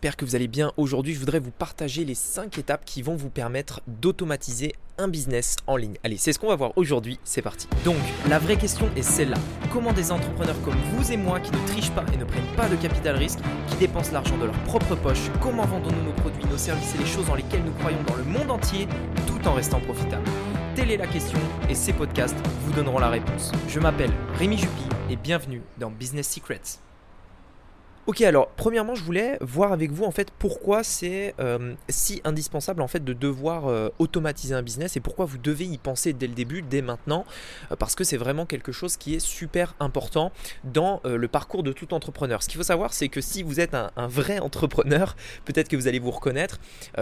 j'espère que vous allez bien. Aujourd'hui, je voudrais vous partager les 5 étapes qui vont vous permettre d'automatiser un business en ligne. Allez, c'est ce qu'on va voir aujourd'hui, c'est parti. Donc, la vraie question est celle-là. Comment des entrepreneurs comme vous et moi qui ne trichent pas et ne prennent pas de capital risque, qui dépensent l'argent de leur propre poche, comment vendons-nous nos produits, nos services et les choses dans lesquelles nous croyons dans le monde entier tout en restant profitables? Telle est la question et ces podcasts vous donneront la réponse. Je m'appelle Rémi Jupy et bienvenue dans Business Secrets. Ok, alors premièrement, je voulais voir avec vous en fait pourquoi c'est euh, si indispensable en fait de devoir euh, automatiser un business et pourquoi vous devez y penser dès le début, dès maintenant, euh, parce que c'est vraiment quelque chose qui est super important dans le parcours de tout entrepreneur. Ce qu'il faut savoir, c'est que si vous êtes un, vrai entrepreneur, peut-être que vous allez vous reconnaître.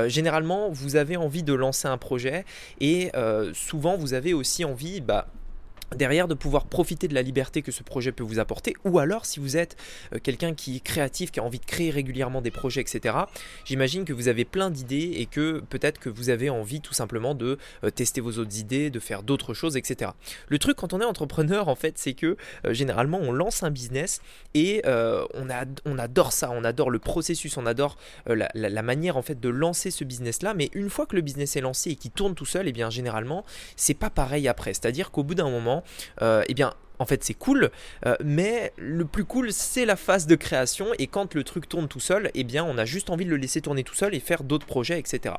généralement, vous avez envie de lancer un projet et souvent vous avez aussi envie, bah, derrière de pouvoir profiter de la liberté que ce projet peut vous apporter ou alors si vous êtes euh, quelqu'un qui est créatif qui a envie de créer régulièrement des projets etc j'imagine que vous avez plein d'idées et que peut-être que vous avez envie tout simplement de euh, tester vos autres idées de faire d'autres choses etc le truc quand on est entrepreneur en fait c'est que euh, généralement on lance un business et on, adore ça on adore le processus on adore la, manière en fait de lancer ce business là mais une fois que le business est lancé et qu'il tourne tout seul et eh bien généralement c'est pas pareil après. C'est à dire qu'au bout d'un moment euh, eh bien en fait c'est cool, euh, mais le plus cool c'est la phase de création et quand le truc tourne tout seul, eh bien on a juste envie de le laisser tourner tout seul et faire d'autres projets, etc.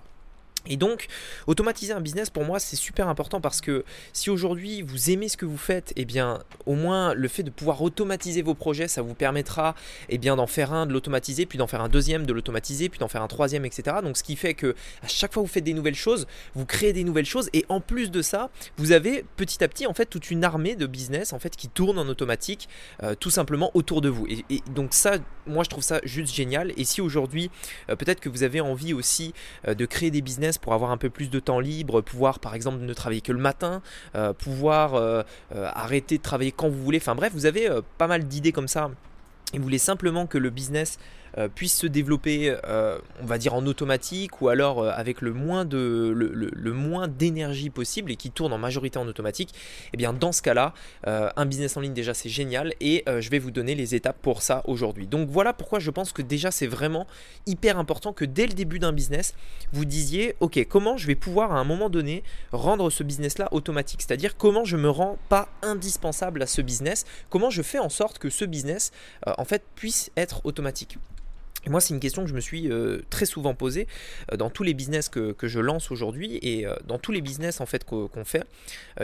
Et donc, automatiser un business pour moi c'est super important parce que si aujourd'hui vous aimez ce que vous faites, eh bien au moins le fait de pouvoir automatiser vos projets, ça vous permettra eh bien d'en faire un, de l'automatiser, puis d'en faire un deuxième, de l'automatiser, puis d'en faire un troisième, etc. Donc ce qui fait que à chaque fois que vous faites des nouvelles choses, vous créez des nouvelles choses et en plus de ça, vous avez petit à petit en fait toute une armée de business en fait qui tourne en automatique euh, tout simplement autour de vous. Et, donc ça, moi je trouve ça juste génial. Et si aujourd'hui euh, peut-être que vous avez envie aussi euh, de créer des business pour avoir un peu plus de temps libre, pouvoir par exemple ne travailler que le matin, euh, pouvoir euh, euh, arrêter de travailler quand vous voulez. Enfin bref, vous avez pas mal d'idées comme ça. Et vous voulez simplement que le business puisse se développer, euh, on va dire en automatique ou alors euh, avec le moins de le, moins d'énergie possible et qui tourne en majorité en automatique, et eh bien dans ce cas-là, un business en ligne déjà c'est génial et je vais vous donner les étapes pour ça aujourd'hui. Donc voilà pourquoi je pense que déjà c'est vraiment hyper important que dès le début d'un business, vous disiez ok comment je vais pouvoir à un moment donné rendre ce business-là automatique, c'est-à-dire comment je me rends pas indispensable à ce business, comment je fais en sorte que ce business en fait puisse être automatique? Et moi, c'est une question que je me suis euh, très souvent posée euh, dans tous les business que, je lance aujourd'hui et euh, dans tous les business en fait qu'on fait.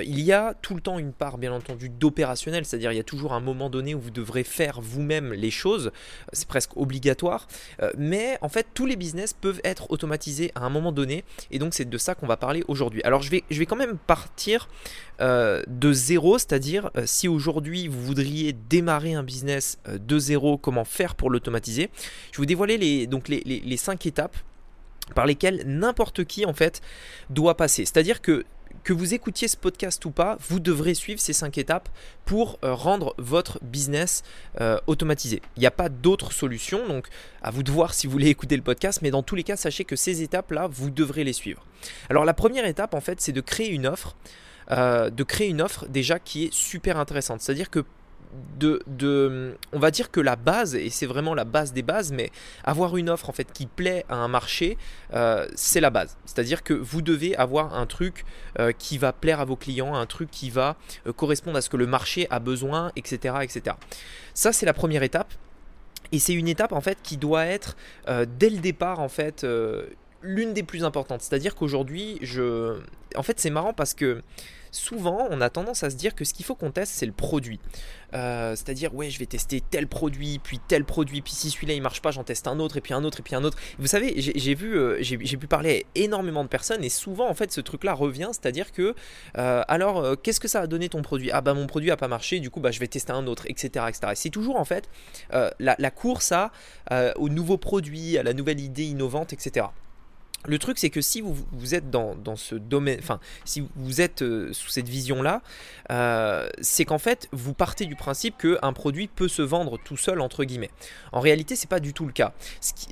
il y a tout le temps une part, bien entendu, d'opérationnel, c'est-à-dire il y a toujours un moment donné où vous devrez faire vous-même les choses. C'est presque obligatoire. mais en fait, tous les business peuvent être automatisés à un moment donné et donc c'est de ça qu'on va parler aujourd'hui. Alors, je vais, je vais quand même partir de zéro, c'est-à-dire si aujourd'hui vous voudriez démarrer un business de zéro, comment faire pour l'automatiser? Dévoiler les, donc les, les, cinq étapes par lesquelles n'importe qui en fait doit passer. C'est-à-dire que que vous écoutiez ce podcast ou pas, vous devrez suivre ces cinq étapes pour euh, rendre votre business euh, automatisé. Il n'y a pas d'autre solution, donc à vous de voir si vous voulez écouter le podcast, mais dans tous les cas, sachez que ces étapes-là, vous devrez les suivre. Alors la première étape, en fait, c'est de créer une offre, euh, de créer une offre déjà qui est super intéressante. C'est-à-dire que de, on va dire que la base, et c'est vraiment la base des bases, mais avoir une offre en fait qui plaît à un marché, euh, c'est la base. C'est-à-dire que vous devez avoir un truc euh, qui va plaire à vos clients, un truc qui va euh, correspondre à ce que le marché a besoin, etc., etc. Ça, c'est la première étape. Et c'est une étape en fait qui doit être dès le départ en fait l'une des plus importantes. C'est-à-dire qu'aujourd'hui, je, en fait, c'est marrant parce que souvent on a tendance à se dire que ce qu'il faut qu'on teste c'est le produit. Euh, c'est-à-dire ouais je vais tester tel produit, puis tel produit, puis si celui-là il marche pas j'en teste un autre, et puis un autre, et puis un autre. Vous savez j'ai vu, euh, j'ai pu parler à énormément de personnes et souvent en fait ce truc-là revient, c'est-à-dire que euh, alors qu'est-ce que ça a donné ton produit? Ah bah mon produit a pas marché, du coup bah je vais tester un autre, etc. etc. c'est toujours en fait la, course à, au nouveau produit, à la nouvelle idée innovante, etc. le truc, c'est que si vous, êtes dans, ce domaine, enfin, si vous êtes euh, sous cette vision-là, euh, c'est qu'en fait, vous partez du principe qu'un produit peut se vendre tout seul, entre guillemets. En réalité, c'est pas du tout le cas.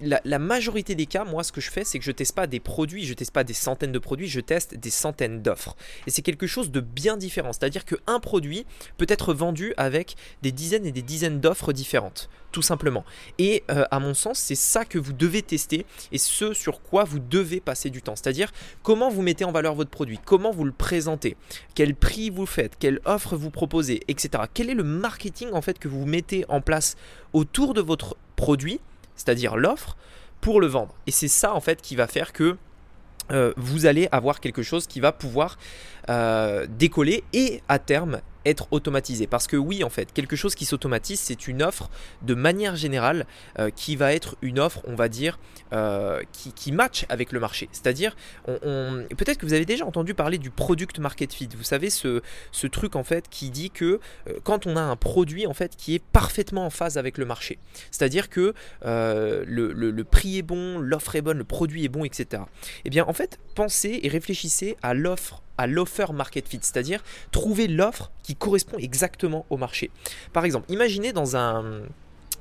la, majorité des cas, moi, ce que je fais, c'est que je teste pas des produits, je teste pas des centaines de produits, je teste des centaines d'offres. Et c'est quelque chose de bien différent. C'est-à-dire qu'un produit peut être vendu avec des dizaines et des dizaines d'offres différentes tout simplement. Et euh, à mon sens, c'est ça que vous devez tester et ce sur quoi vous devez passer du temps. C'est-à-dire comment vous mettez en valeur votre produit, comment vous le présentez, quel prix vous faites, quelle offre vous proposez, etc. Quel est le marketing en fait que vous mettez en place autour de votre produit, c'est-à-dire l'offre, pour le vendre? Et c'est ça en fait qui va faire que euh, vous allez avoir quelque chose qui va pouvoir euh, décoller et à terme être automatisé. Parce que oui, en fait, quelque chose qui s'automatise, c'est une offre de manière générale euh, qui va être une offre, on va dire, euh, qui, qui, match avec le marché. C'est-à-dire, on, peut-être que vous avez déjà entendu parler du product market fit. Vous savez, ce, ce truc en fait qui dit que euh, quand on a un produit en fait qui est parfaitement en phase avec le marché, c'est-à-dire que le, le, prix est bon, l'offre est bonne, le produit est bon, etc. Eh bien, en fait, pensez et réfléchissez à l'offre l'offer market fit, c'est-à-dire trouver l'offre qui correspond exactement au marché. Par exemple, imaginez dans un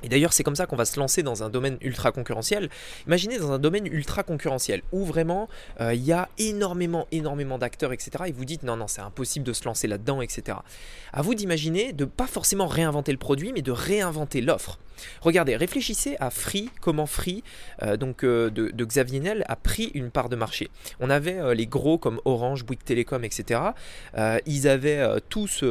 et d'ailleurs, c'est comme ça qu'on va se lancer dans un domaine ultra concurrentiel. Imaginez dans un domaine ultra concurrentiel où vraiment euh, il y a énormément, énormément d'acteurs, etc. Et vous dites non, non, c'est impossible de se lancer là-dedans, etc. À vous d'imaginer de pas forcément réinventer le produit, mais de réinventer l'offre. Regardez, réfléchissez à Free, comment Free, euh, donc euh, de, Xavier Niel, a pris une part de marché. On avait les gros comme Orange, Bouygues Télécom, etc. ils avaient tous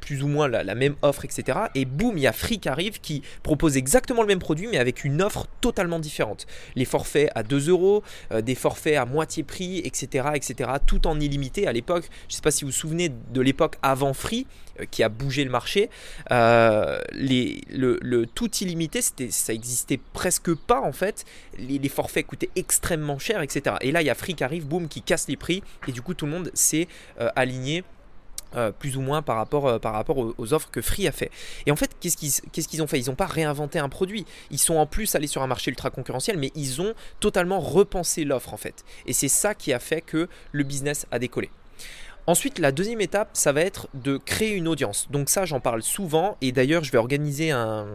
plus ou moins la, même offre, etc. Et boum, il y a Free qui arrive qui propose exactement le même produit mais avec une offre totalement différente. Les forfaits à 2 euros, euh, des forfaits à moitié prix, etc. etc. tout en illimité. À l'époque, je ne sais pas si vous vous souvenez de l'époque avant Free euh, qui a bougé le marché. Euh, les, le, tout illimité, ça existait presque pas en fait. Les, forfaits coûtaient extrêmement cher, etc. Et là, il y a Free qui arrive, boum, qui casse les prix et du coup tout le monde s'est aligné euh, plus ou moins par rapport, euh, par rapport aux, offres que Free a fait. Et en fait, qu'est-ce qu'ils ont fait? Ils n'ont pas réinventé un produit. Ils sont en plus allés sur un marché ultra concurrentiel, mais ils ont totalement repensé l'offre en fait. Et c'est ça qui a fait que le business a décollé. Ensuite, la deuxième étape, ça va être de créer une audience. Donc ça, j'en parle souvent. Et d'ailleurs, je vais organiser un,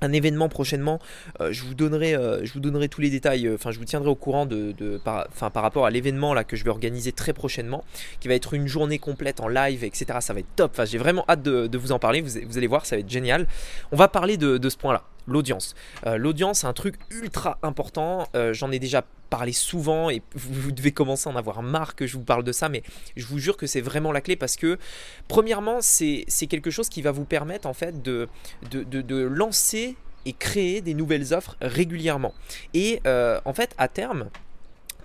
événement prochainement. Euh, je, vous donnerai, euh, je vous donnerai tous les détails. Euh, enfin, je vous tiendrai au courant de, par, rapport à l'événement là que je vais organiser très prochainement, qui va être une journée complète en live, etc. Ça va être top. J'ai vraiment hâte de, vous en parler. Vous, allez voir, ça va être génial. On va parler de ce point-là l'audience. l'audience, c'est un truc ultra important. J'en ai déjà parler souvent et vous, devez commencer à en avoir marre que je vous parle de ça, mais je vous jure que c'est vraiment la clé parce que, premièrement, c'est quelque chose qui va vous permettre en fait de, lancer et créer des nouvelles offres régulièrement. Et euh, en fait, à terme,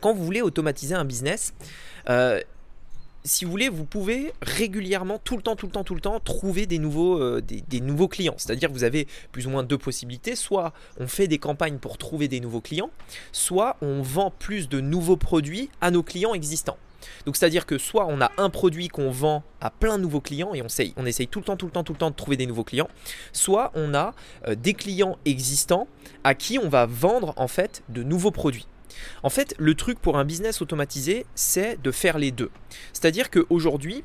quand vous voulez automatiser un business, euh, si vous voulez, vous pouvez régulièrement, tout le temps, tout le temps, tout le temps, trouver des nouveaux, euh, clients. C'est-à-dire que vous avez plus ou moins deux possibilités. Soit on fait des campagnes pour trouver des nouveaux clients, soit on vend plus de nouveaux produits à nos clients existants. Donc c'est-à-dire que soit on a un produit qu'on vend à plein de nouveaux clients et on essaye, on essaye tout le temps, tout le temps, tout le temps de trouver des nouveaux clients, soit on a euh, des clients existants à qui on va vendre en fait de nouveaux produits. En fait, le truc pour un business automatisé, c'est de faire les deux. C'est-à-dire qu'aujourd'hui,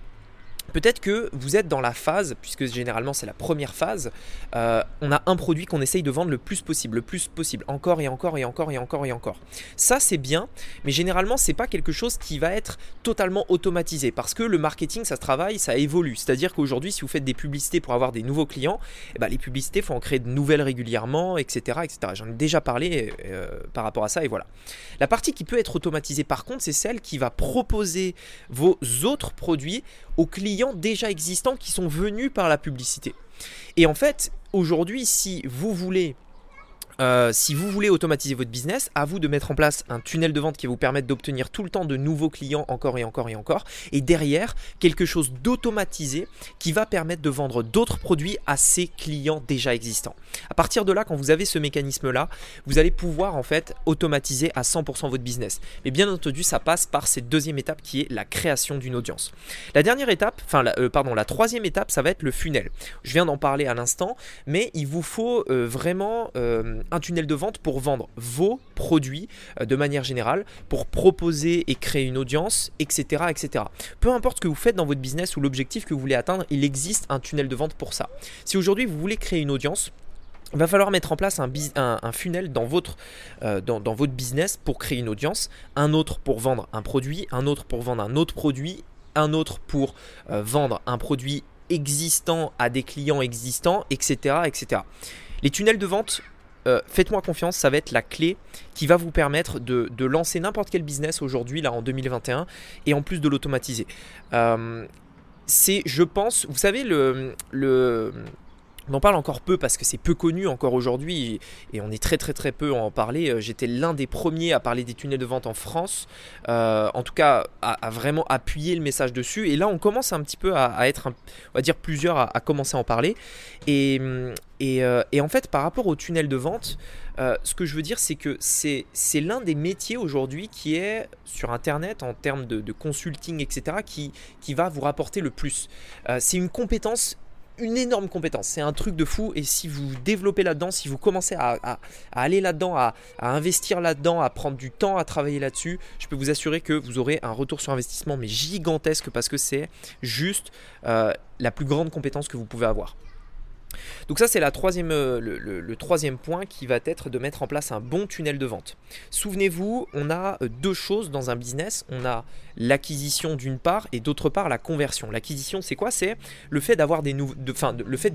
Peut-être que vous êtes dans la phase, puisque généralement c'est la première phase, euh, on a un produit qu'on essaye de vendre le plus possible, le plus possible, encore et encore et encore et encore et encore. Ça c'est bien, mais généralement c'est pas quelque chose qui va être totalement automatisé, parce que le marketing ça se travaille, ça évolue. C'est-à-dire qu'aujourd'hui si vous faites des publicités pour avoir des nouveaux clients, eh ben, les publicités faut en créer de nouvelles régulièrement, etc. etc. J'en ai déjà parlé euh, par rapport à ça et voilà. La partie qui peut être automatisée par contre c'est celle qui va proposer vos autres produits aux clients déjà existants qui sont venus par la publicité. Et en fait, aujourd'hui, si vous voulez euh, si vous voulez automatiser votre business, à vous de mettre en place un tunnel de vente qui va vous permettre d'obtenir tout le temps de nouveaux clients encore et encore et encore. Et derrière, quelque chose d'automatisé qui va permettre de vendre d'autres produits à ces clients déjà existants. À partir de là, quand vous avez ce mécanisme-là, vous allez pouvoir en fait automatiser à 100% votre business. Mais bien entendu, ça passe par cette deuxième étape qui est la création d'une audience. La dernière étape, enfin, euh, pardon, la troisième étape, ça va être le funnel. Je viens d'en parler à l'instant, mais il vous faut euh, vraiment un tunnel de vente pour vendre vos produits euh, de manière générale, pour proposer et créer une audience, etc., etc. Peu importe ce que vous faites dans votre business ou l'objectif que vous voulez atteindre, il existe un tunnel de vente pour ça. Si aujourd'hui vous voulez créer une audience, il va falloir mettre en place un, un, funnel dans votre, euh, dans, votre business pour créer une audience, un autre pour vendre un produit, un autre pour vendre un autre produit, un autre pour euh, vendre un produit existant à des clients existants, etc. etc. Les tunnels de vente, euh, faites-moi confiance, ça va être la clé qui va vous permettre de, lancer n'importe quel business aujourd'hui, là en 2021, et en plus de l'automatiser. c'est, je pense, vous savez, le, le on en parle encore peu parce que c'est peu connu encore aujourd'hui et, on est très très très peu à en parler. Euh, j'étais l'un des premiers à parler des tunnels de vente en France, euh, en tout cas à, vraiment appuyer le message dessus. Et là on commence un petit peu à, être, on va dire plusieurs à, commencer à en parler. Et, euh, et, en fait par rapport aux tunnels de vente, ce que je veux dire c'est que c'est l'un des métiers aujourd'hui qui est sur Internet en termes de, consulting, etc., qui, qui va vous rapporter le plus. c'est une compétence une énorme compétence. C'est un truc de fou. Et si vous développez là-dedans, si vous commencez à, aller là-dedans, à, investir là-dedans, à prendre du temps à travailler là-dessus, je peux vous assurer que vous aurez un retour sur investissement mais gigantesque parce que c'est juste euh, la plus grande compétence que vous pouvez avoir. Donc ça c'est la troisième, euh, le, troisième point qui va être de mettre en place un bon tunnel de vente. Souvenez-vous, on a euh, deux choses dans un business. On a l'acquisition d'une part et d'autre part la conversion. L'acquisition c'est quoi? C'est le fait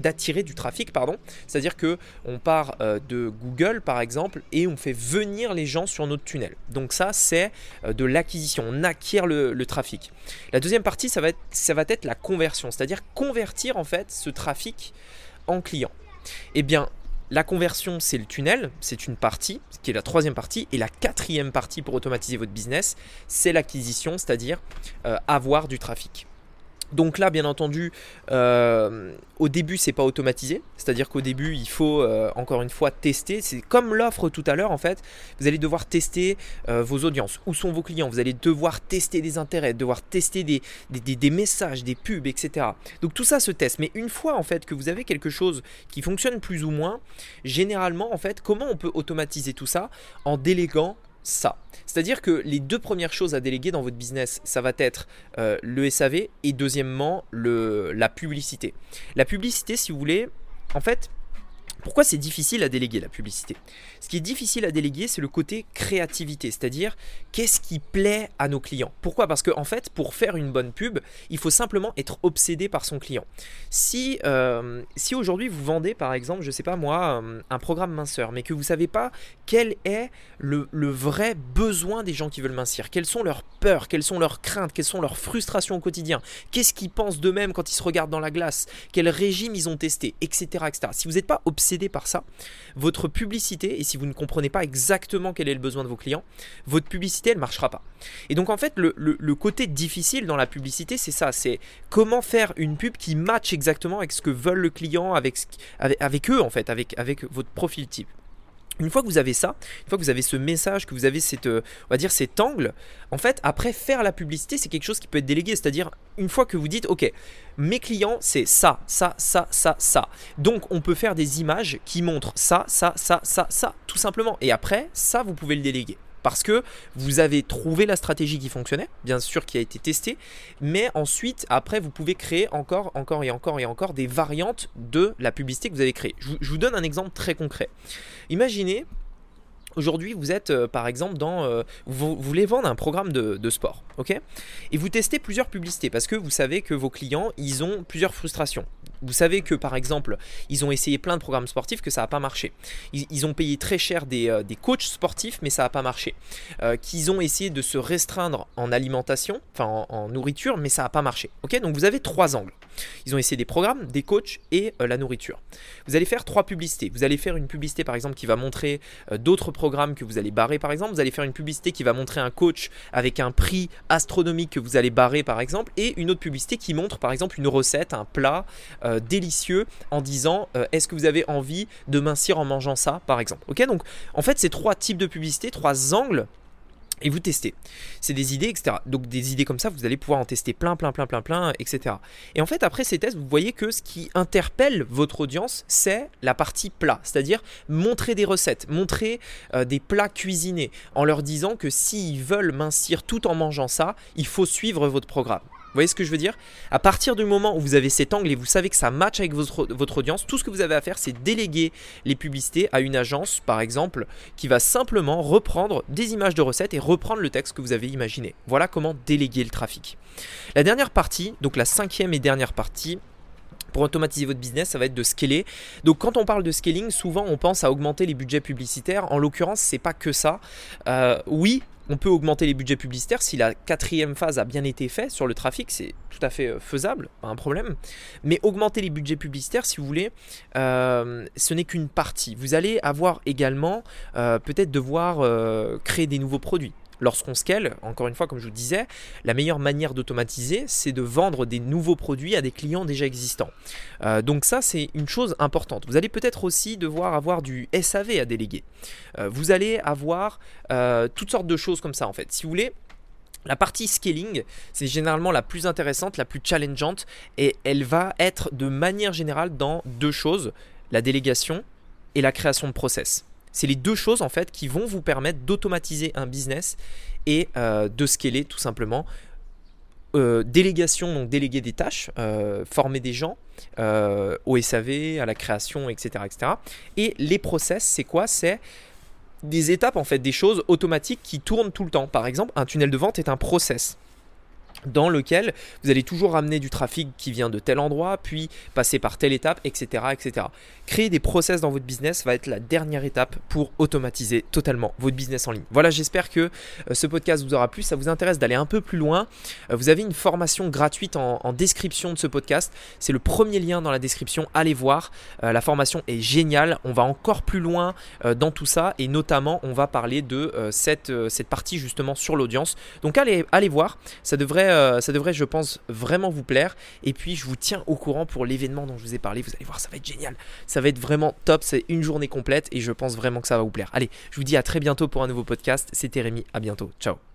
d'attirer du trafic, pardon. C'est-à-dire que on part euh, de Google par exemple et on fait venir les gens sur notre tunnel. Donc ça c'est de l'acquisition. On acquiert le, le, trafic. La deuxième partie ça va être, ça va être la conversion, c'est-à-dire convertir en fait ce trafic en client Eh bien, la conversion, c'est le tunnel, c'est une partie, qui est la troisième partie. Et la quatrième partie pour automatiser votre business, c'est l'acquisition, c'est-à-dire euh, avoir du trafic. Donc là, bien entendu, euh, au début, c'est pas automatisé. C'est-à-dire qu'au début, il faut euh, encore une fois tester. C'est comme l'offre tout à l'heure, en fait. Vous allez devoir tester euh, vos audiences. Où sont vos clients? Vous allez devoir tester des intérêts, devoir tester des, des, messages, des pubs, etc. Donc tout ça se teste. Mais une fois, en fait, que vous avez quelque chose qui fonctionne plus ou moins, généralement, en fait, comment on peut automatiser tout ça? En déléguant ça. C'est-à-dire que les deux premières choses à déléguer dans votre business, ça va être euh, le SAV et deuxièmement la publicité. La publicité, si vous voulez, en fait, pourquoi c'est difficile à déléguer la publicité? Ce qui est difficile à déléguer, c'est le côté créativité, c'est-à-dire qu'est-ce qui plaît à nos clients? Pourquoi? Parce qu'en en fait, pour faire une bonne pub, il faut simplement être obsédé par son client. Si, euh, aujourd'hui vous vendez par exemple, je ne sais pas moi, euh, un programme minceur, mais que vous ne savez pas quel est le, le, vrai besoin des gens qui veulent mincir, quelles sont leurs peurs, quelles sont leurs craintes, quelles sont leurs frustrations au quotidien, qu'est-ce qu'ils pensent d'eux-mêmes quand ils se regardent dans la glace, quel régime ils ont testé, etc. etc. Si vous n'êtes pas obsédé par ça, votre publicité, et si vous ne comprenez pas exactement quel est le besoin de vos clients, votre publicité, elle ne marchera pas. Et donc en fait, le, côté difficile dans la publicité, c'est ça, c'est comment faire une pub qui matche exactement avec ce que veulent le client, avec, avec, eux en fait, avec, avec votre profil type. Une fois que vous avez ça, une fois que vous avez ce message, que vous avez cette, euh, va dire cet angle, en fait, après faire la publicité, c'est quelque chose qui peut être délégué. C'est-à-dire, une fois que vous dites, ok, mes clients, c'est ça, ça, ça, ça, ça. Donc, on peut faire des images qui montrent ça, ça, ça, ça, ça, tout simplement. Et après, ça, vous pouvez le déléguer parce que vous avez trouvé la stratégie qui fonctionnait, bien sûr qui a été testée, mais ensuite, après, vous pouvez créer encore, encore et encore et encore des variantes de la publicité que vous avez créée. Je, vous donne un exemple très concret. Imaginez, Aujourd'hui, vous êtes euh, par exemple dans. Euh, vous, voulez vendre un programme de, de, sport, ok? Et vous testez plusieurs publicités parce que vous savez que vos clients, ils ont plusieurs frustrations. Vous savez que par exemple, ils ont essayé plein de programmes sportifs que ça n'a pas marché. Ils, ont payé très cher des, euh, coachs sportifs, mais ça n'a pas marché. Euh, qu'ils ont essayé de se restreindre en alimentation, enfin en, nourriture, mais ça n'a pas marché. Donc vous avez trois angles. Ils ont essayé des programmes, des coachs et euh, la nourriture. Vous allez faire trois publicités. Vous allez faire une publicité par exemple qui va montrer d'autres programmes que vous allez barrer par exemple. Vous allez faire une publicité qui va montrer un coach avec un prix astronomique que vous allez barrer par exemple. Et une autre publicité qui montre par exemple une recette, un plat. Délicieux en disant euh, est-ce que vous avez envie de mincir en mangeant ça par exemple. Ok donc en fait c'est trois types de publicité, trois angles et vous testez. C'est des idées, etc. Donc des idées comme ça, vous allez pouvoir en tester plein, plein, plein, plein, plein, etc. Et en fait, après ces tests, vous voyez que ce qui interpelle votre audience, c'est la partie plat, c'est-à-dire montrer des recettes, montrer euh, des plats cuisinés, en leur disant que s'ils veulent mincir tout en mangeant ça, il faut suivre votre programme. Vous voyez ce que je veux dire? À partir du moment où vous avez cet angle et vous savez que ça match avec votre, audience, tout ce que vous avez à faire, c'est déléguer les publicités à une agence, par exemple, qui va simplement reprendre des images de recettes et reprendre le texte que vous avez imaginé. Voilà comment déléguer le trafic. La dernière partie, donc la cinquième et dernière partie, pour automatiser votre business, ça va être de scaler. Donc quand on parle de scaling, souvent on pense à augmenter les budgets publicitaires. En l'occurrence, c'est pas que ça. Euh, oui, on peut augmenter les budgets publicitaires si la quatrième phase a bien été faite sur le trafic, c'est tout à fait euh, faisable, pas un problème. Mais augmenter les budgets publicitaires, si vous voulez, euh, ce n'est qu'une partie. Vous allez avoir également peut-être devoir créer des nouveaux produits. Lorsqu'on scale, encore une fois, comme je vous disais, la meilleure manière d'automatiser, c'est de vendre des nouveaux produits à des clients déjà existants. Euh, donc ça, c'est une chose importante. Vous allez peut-être aussi devoir avoir du SAV à déléguer. Euh, vous allez avoir euh, toutes sortes de choses comme ça, en fait. Si vous voulez, la partie scaling, c'est généralement la plus intéressante, la plus challengeante, et elle va être de manière générale dans deux choses, la délégation et la création de process. C'est les deux choses en fait qui vont vous permettre d'automatiser un business et euh, de scaler tout simplement. Euh, délégation, donc déléguer des tâches, euh, former des gens au SAV, à la création, etc., etc. Et les process, c'est quoi? C'est des étapes en fait, des choses automatiques qui tournent tout le temps. Par exemple, un tunnel de vente est un process dans lequel vous allez toujours ramener du trafic qui vient de tel endroit, puis passer par telle étape, etc., etc. Créer des process dans votre business va être la dernière étape pour automatiser totalement votre business en ligne. Voilà, j'espère que euh, ce podcast vous aura plu. Ça vous intéresse d'aller un peu plus loin. Euh, vous avez une formation gratuite en, description de ce podcast. C'est le premier lien dans la description. Allez voir. Euh, la formation est géniale. On va encore plus loin dans tout ça et notamment on va parler de cette, cette partie justement sur l'audience. Donc allez, allez voir. Ça euh, ça devrait, je pense, vraiment vous plaire. Et puis, je vous tiens au courant pour l'événement dont je vous ai parlé. Vous allez voir, ça va être génial. Ça va être vraiment top. C'est une journée complète et je pense vraiment que ça va vous plaire. Allez, je vous dis à très bientôt pour un nouveau podcast. C'était Rémi. À bientôt. Ciao.